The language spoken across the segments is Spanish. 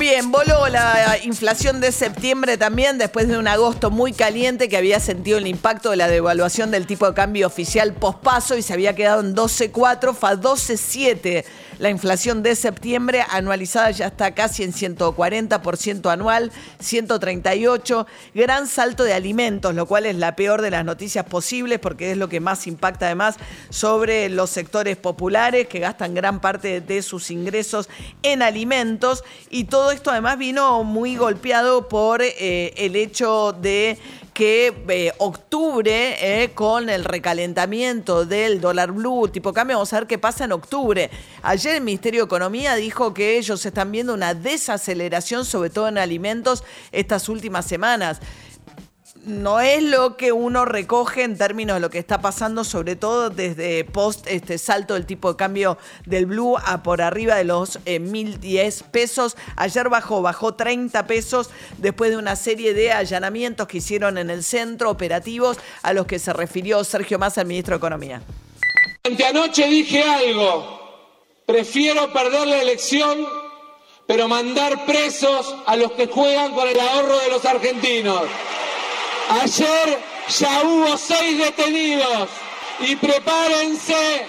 Bien, voló la inflación de septiembre también después de un agosto muy caliente que había sentido el impacto de la devaluación del tipo de cambio oficial pospaso y se había quedado en 12.4, fa 12.7. La inflación de septiembre anualizada ya está casi en 140% anual, 138. Gran salto de alimentos, lo cual es la peor de las noticias posibles porque es lo que más impacta además sobre los sectores populares que gastan gran parte de sus ingresos en alimentos y todo esto además vino muy golpeado por eh, el hecho de que eh, octubre, eh, con el recalentamiento del dólar blue tipo cambio, vamos a ver qué pasa en octubre. Ayer el Ministerio de Economía dijo que ellos están viendo una desaceleración, sobre todo en alimentos, estas últimas semanas no es lo que uno recoge en términos de lo que está pasando, sobre todo desde post este salto del tipo de cambio del blue a por arriba de los 1.010 eh, pesos. Ayer bajó, bajó 30 pesos después de una serie de allanamientos que hicieron en el centro operativos a los que se refirió Sergio Massa, el ministro de Economía. Anoche dije algo, prefiero perder la elección, pero mandar presos a los que juegan con el ahorro de los argentinos. Ayer ya hubo seis detenidos. Y prepárense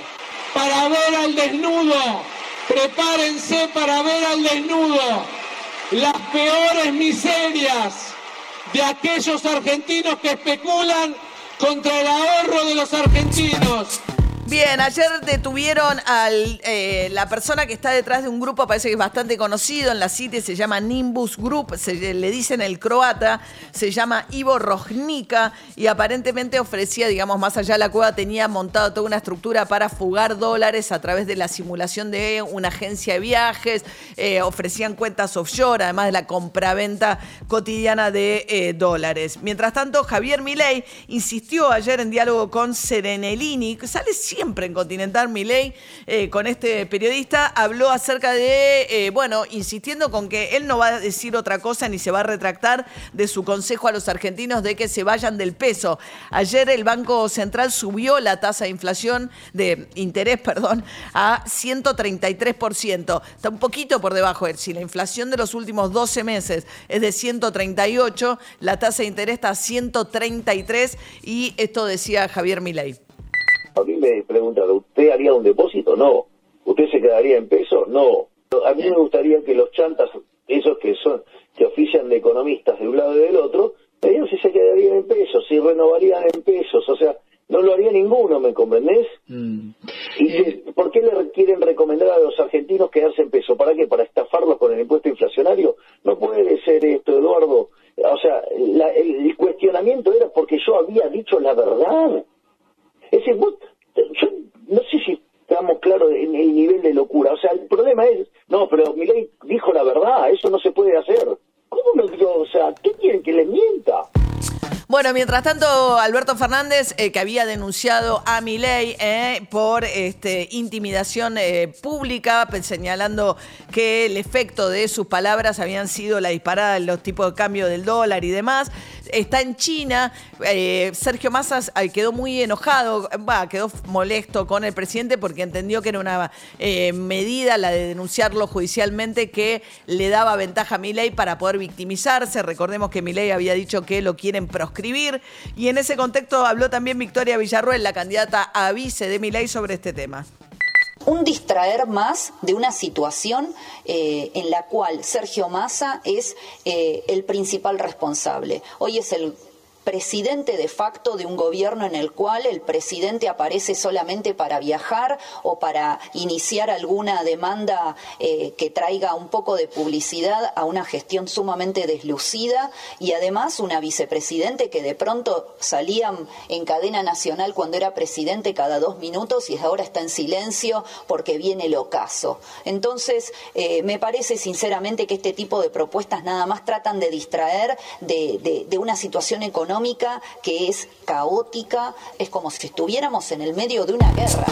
para ver al desnudo, prepárense para ver al desnudo. Las peores miserias de aquellos argentinos que especulan contra el ahorro de los argentinos. Bien, ayer detuvieron a eh, la persona que está detrás de un grupo, parece que es bastante conocido en la City, se llama Nimbus Group, se, le dicen el croata, se llama Ivo Rojnica y aparentemente ofrecía, digamos, más allá de la cueva, tenía montado toda una estructura para fugar dólares a través de la simulación de una agencia de viajes, eh, ofrecían cuentas offshore, además de la compraventa cotidiana de eh, dólares. Mientras tanto, Javier Milei insistió ayer en diálogo con Serenelini, que sale siempre siempre en Continental Milei, eh, con este periodista, habló acerca de, eh, bueno, insistiendo con que él no va a decir otra cosa ni se va a retractar de su consejo a los argentinos de que se vayan del peso. Ayer el Banco Central subió la tasa de inflación, de interés, perdón, a 133%. Está un poquito por debajo. Si la inflación de los últimos 12 meses es de 138, la tasa de interés está a 133 y esto decía Javier Milei. A mí me preguntan, ¿usted haría un depósito? No. ¿Usted se quedaría en pesos? No. A mí me gustaría que los chantas, esos que son que ofician de economistas de un lado y del otro, me si se quedarían en pesos, si renovarían en pesos, o sea, no lo haría ninguno, ¿me comprendés? Mm. ¿Y por qué le quieren recomendar a los argentinos quedarse en pesos? ¿Para qué? ¿Para estafarlos con el impuesto inflacionario? No puede ser esto, Eduardo. O sea, el cuestionamiento era porque yo había dicho la verdad. Es decir, yo no sé si estamos claros en el nivel de locura. O sea, el problema es, no, pero Milei dijo la verdad, eso no se puede hacer. ¿Cómo dio? O sea, ¿qué quieren que le mienta? Bueno, mientras tanto, Alberto Fernández, eh, que había denunciado a Milei eh, por este, intimidación eh, pública, señalando que el efecto de sus palabras habían sido la disparada de los tipos de cambio del dólar y demás, está en China. Sergio Massa quedó muy enojado, quedó molesto con el presidente porque entendió que era una medida la de denunciarlo judicialmente que le daba ventaja a Milei para poder victimizarse. Recordemos que Milei había dicho que lo quieren proscribir y en ese contexto habló también Victoria Villarruel, la candidata a vice de Milei, sobre este tema un distraer más de una situación eh, en la cual Sergio Massa es eh, el principal responsable. Hoy es el presidente de facto de un gobierno en el cual el presidente aparece solamente para viajar o para iniciar alguna demanda eh, que traiga un poco de publicidad a una gestión sumamente deslucida y además una vicepresidente que de pronto salía en cadena nacional cuando era presidente cada dos minutos y ahora está en silencio porque viene el ocaso. Entonces, eh, me parece sinceramente que este tipo de propuestas nada más tratan de distraer de, de una situación económica económica que es caótica, es como si estuviéramos en el medio de una guerra.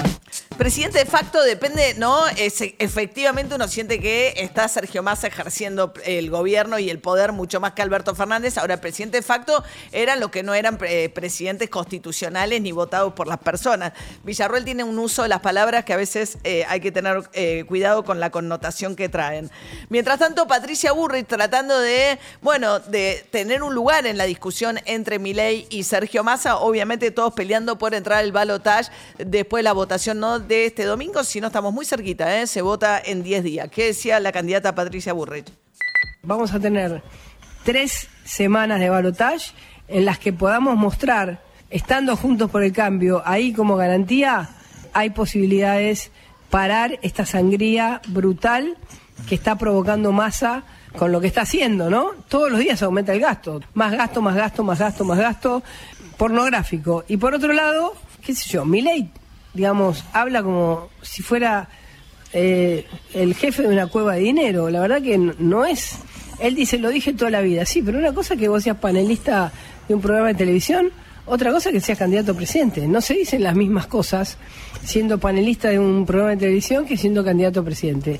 Presidente de facto depende, ¿no? Efectivamente uno siente que está Sergio Massa ejerciendo el gobierno y el poder mucho más que Alberto Fernández. Ahora, el presidente de facto eran los que no eran eh, presidentes constitucionales ni votados por las personas. Villarruel tiene un uso de las palabras que a veces eh, hay que tener eh, cuidado con la connotación que traen. Mientras tanto, Patricia Burrich tratando de, bueno, de tener un lugar en la discusión entre Milei y Sergio Massa, obviamente todos peleando por entrar al balotaje después de la votación no de este domingo, si no estamos muy cerquita, ¿eh? se vota en 10 días. ¿Qué decía la candidata Patricia Burrich? Vamos a tener tres semanas de balotaje en las que podamos mostrar, estando juntos por el cambio, ahí como garantía, hay posibilidades parar esta sangría brutal que está provocando masa con lo que está haciendo, ¿no? Todos los días aumenta el gasto, más gasto, más gasto, más gasto, más gasto, pornográfico. Y por otro lado, qué sé yo, mi ley digamos, habla como si fuera eh, el jefe de una cueva de dinero. La verdad que no, es. Él dice, lo dije toda la vida, sí, pero una cosa es que vos seas panelista de un programa de televisión, otra cosa es que seas candidato a presidente. No se dicen las mismas cosas siendo panelista de un programa de televisión que siendo candidato a presidente.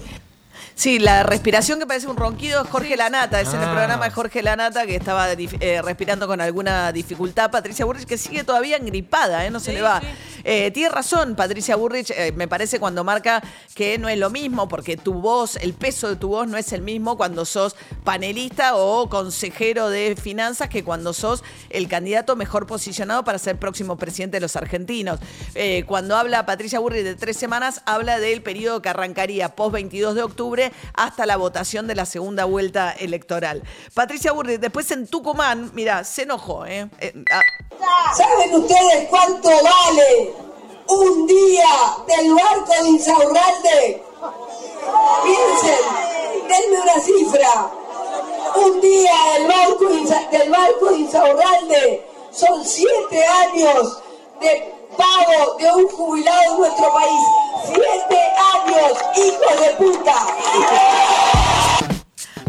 Sí, la respiración que parece un ronquido es Jorge Lanata, es en el ah. programa de Jorge Lanata que estaba eh, respirando con alguna dificultad. Patricia Burrich que sigue todavía engripada, ¿eh? no se le va. Eh, tiene razón Patricia Burrich, me parece cuando marca que no es lo mismo, porque tu voz, el peso de tu voz no es el mismo cuando sos panelista o consejero de finanzas que cuando sos el candidato mejor posicionado para ser próximo presidente de los argentinos. cuando habla Patricia Burrich de tres semanas, habla del periodo que arrancaría post 22 de octubre hasta la votación de la segunda vuelta electoral. Patricia Burri, después en Tucumán, mira, se enojó. ¿eh? eh ah. ¿Saben ustedes cuánto vale un día del barco de Insaurralde? Piensen, denme una cifra. Un día del barco, del barco de Insaurralde son siete años de pago de un jubilado en nuestro país. Siete años, hijos de puta.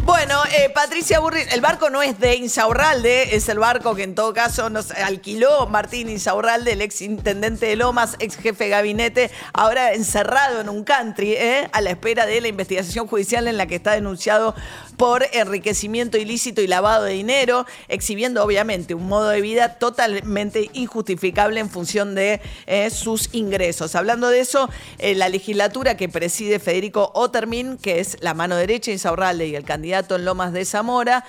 Bueno, eh, Patricia Burri, el barco no es de Insaurralde, es el barco que en todo caso nos alquiló Martín Insaurralde, el ex intendente de Lomas, ex jefe de gabinete, ahora encerrado en un country, eh, a la espera de la investigación judicial en la que está denunciado por enriquecimiento ilícito y lavado de dinero, exhibiendo obviamente un modo de vida totalmente injustificable en función de eh, sus ingresos. Hablando de eso, la legislatura que preside Federico Otermin, que es la mano derecha de Insaurralde y el candidato en Lomas de Zamora,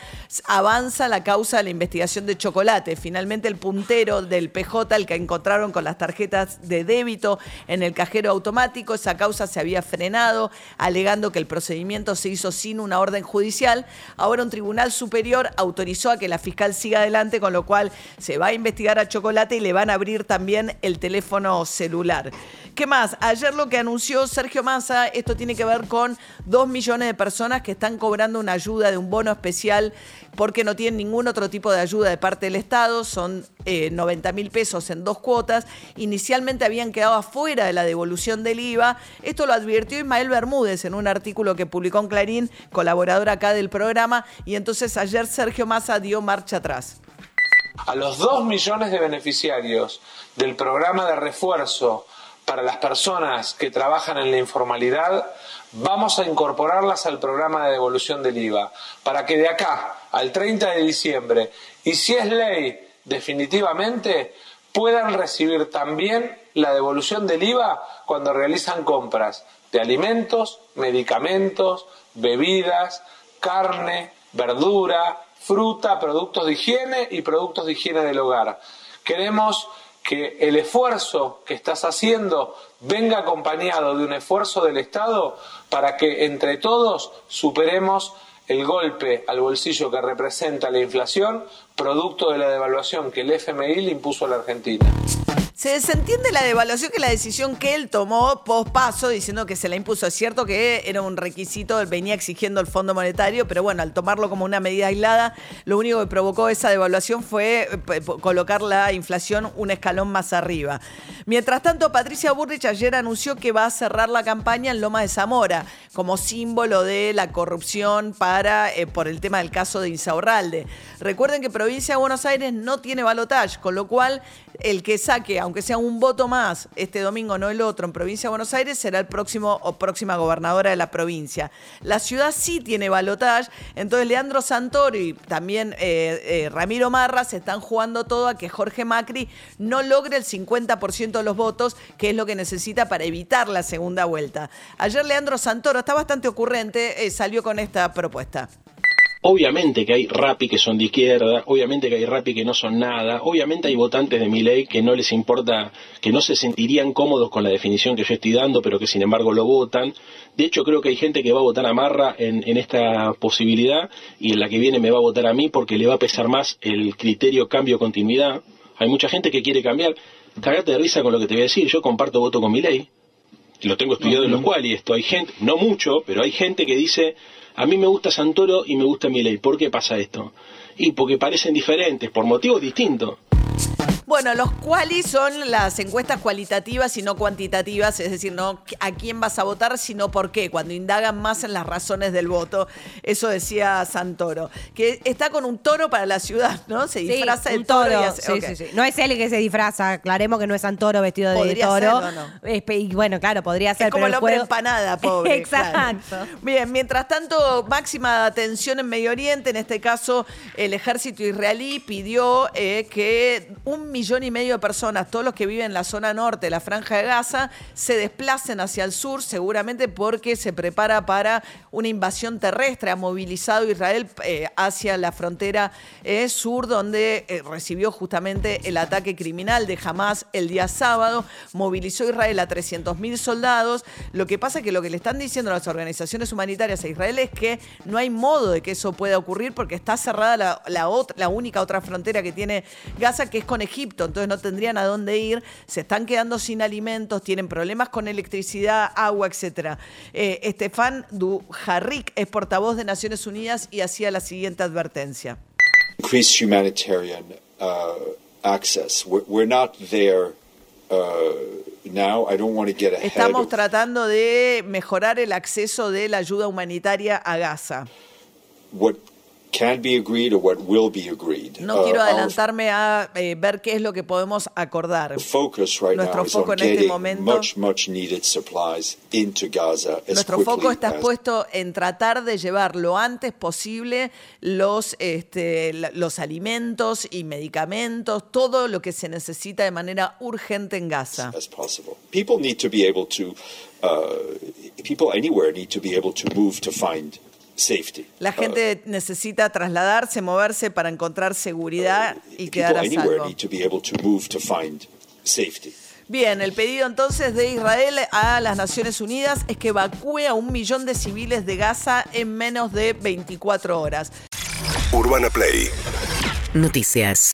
avanza la causa de la investigación de chocolate. Finalmente el puntero del PJ, el que encontraron con las tarjetas de débito en el cajero automático, esa causa se había frenado, alegando que el procedimiento se hizo sin una orden judicial Ahora un tribunal superior autorizó a que la fiscal siga adelante, con lo cual se va a investigar a Chocolate y le van a abrir también el teléfono celular. ¿Qué más? Ayer lo que anunció Sergio Massa, esto tiene que ver con dos millones de personas que están cobrando una ayuda de un bono especial porque no tienen ningún otro tipo de ayuda de parte del Estado, son 90 eh, mil pesos en dos cuotas. Inicialmente habían quedado afuera de la devolución del IVA. Esto lo advirtió Ismael Bermúdez en un artículo que publicó en Clarín, colaborador acá del programa, y entonces ayer Sergio Massa dio marcha atrás. A los dos millones de beneficiarios del programa de refuerzo para las personas que trabajan en la informalidad, vamos a incorporarlas al programa de devolución del IVA, para que de acá al 30 de diciembre, y si es ley definitivamente, puedan recibir también la devolución del IVA cuando realizan compras de alimentos, medicamentos, bebidas, carne, verdura, fruta, productos de higiene y productos de higiene del hogar. Queremos que el esfuerzo que estás haciendo venga acompañado de un esfuerzo del Estado para que entre todos superemos el golpe al bolsillo que representa la inflación, producto de la devaluación que el FMI le impuso a la Argentina. Se desentiende la devaluación que la decisión que él tomó post paso, diciendo que se la impuso. Es cierto que era un requisito, venía exigiendo el Fondo Monetario, pero bueno, al tomarlo como una medida aislada, lo único que provocó esa devaluación fue eh, colocar la inflación un escalón más arriba. Mientras tanto, Patricia Burrich ayer anunció que va a cerrar la campaña en Loma de Zamora, como símbolo de la corrupción para, eh, por el tema del caso de Insaurralde. Recuerden que provincia de Buenos Aires no tiene balotaje, con lo cual el que saque, aunque sea un voto más, este domingo, no el otro, en provincia de Buenos Aires, será el próximo o próxima gobernadora de la provincia. La ciudad sí tiene balotaje, entonces Leandro Santoro y también eh, eh, Ramiro Marra se están jugando todo a que Jorge Macri no logre el 50% de los votos, que es lo que necesita para evitar la segunda vuelta. Ayer Leandro Santoro está bastante ocurrente, eh, salió con esta propuesta. Obviamente que hay rapi que son de izquierda, obviamente que hay rapi que no son nada, obviamente hay votantes de mi ley que no les importa, que no se sentirían cómodos con la definición que yo estoy dando, pero que sin embargo lo votan. De hecho, creo que hay gente que va a votar a Marra en, en esta posibilidad y en la que viene me va a votar a mí porque le va a pesar más el criterio cambio-continuidad. Hay mucha gente que quiere cambiar. Cagate de risa con lo que te voy a decir, yo comparto voto con mi ley, lo tengo estudiado en los cuales y esto hay gente, no mucho, pero hay gente que dice a mí me gusta Santoro y me gusta Milei. ¿Por qué pasa esto? Y porque parecen diferentes, por motivos distintos. Bueno, los cuales son las encuestas cualitativas y no cuantitativas, es decir, no a quién vas a votar, sino por qué, cuando indagan más en las razones del voto. Eso decía Santoro. Que está con un toro para la ciudad, ¿no? Se disfraza de toro. sí, sí, sí. No es él que se disfraza, aclaremos que no es Santoro vestido de toro. y bueno, claro, podría ser. Es como el hombre empanada, pobre. Exacto. Bien, mientras tanto, máxima atención en Medio Oriente, en este caso el ejército israelí pidió eh, que un millón millón y medio de personas, todos los que viven en la zona norte, la franja de Gaza, se desplacen hacia el sur, seguramente porque se prepara para una invasión terrestre. Ha movilizado Israel eh, hacia la frontera eh, sur, donde eh, recibió justamente el ataque criminal de Hamas el día sábado. Movilizó Israel a 300.000 soldados. Lo que pasa es que lo que le están diciendo las organizaciones humanitarias a Israel es que no hay modo de que eso pueda ocurrir porque está cerrada la, única otra frontera que tiene Gaza, que es con Egipto entonces no tendrían a dónde ir, se están quedando sin alimentos, tienen problemas con electricidad, agua, etc. Eh, Estefan Dujarric es portavoz de Naciones Unidas y hacía la siguiente advertencia. Increase humanitarian uh, access. We're, not there. Uh, now. I don't want to get ahead Estamos tratando de mejorar el acceso de la ayuda humanitaria a Gaza. What can be agreed or what will be agreed. No quiero uh, adelantarme a eh, ver qué es lo que podemos acordar. Focus right Nuestro now foco is en este momento. Much, much needed supplies into Gaza as Nuestro foco está puesto en tratar de llevar lo antes posible los, este, los alimentos y medicamentos, todo lo que se necesita de manera urgente en Gaza. As possible. People need to be able to, uh, people anywhere need to be able to move to find la gente necesita trasladarse, moverse para encontrar seguridad y quedar a salvo. Bien, el pedido entonces de Israel a las Naciones Unidas es que evacúe a un millón de civiles de Gaza en menos de 24 horas. Urbana Play. Noticias.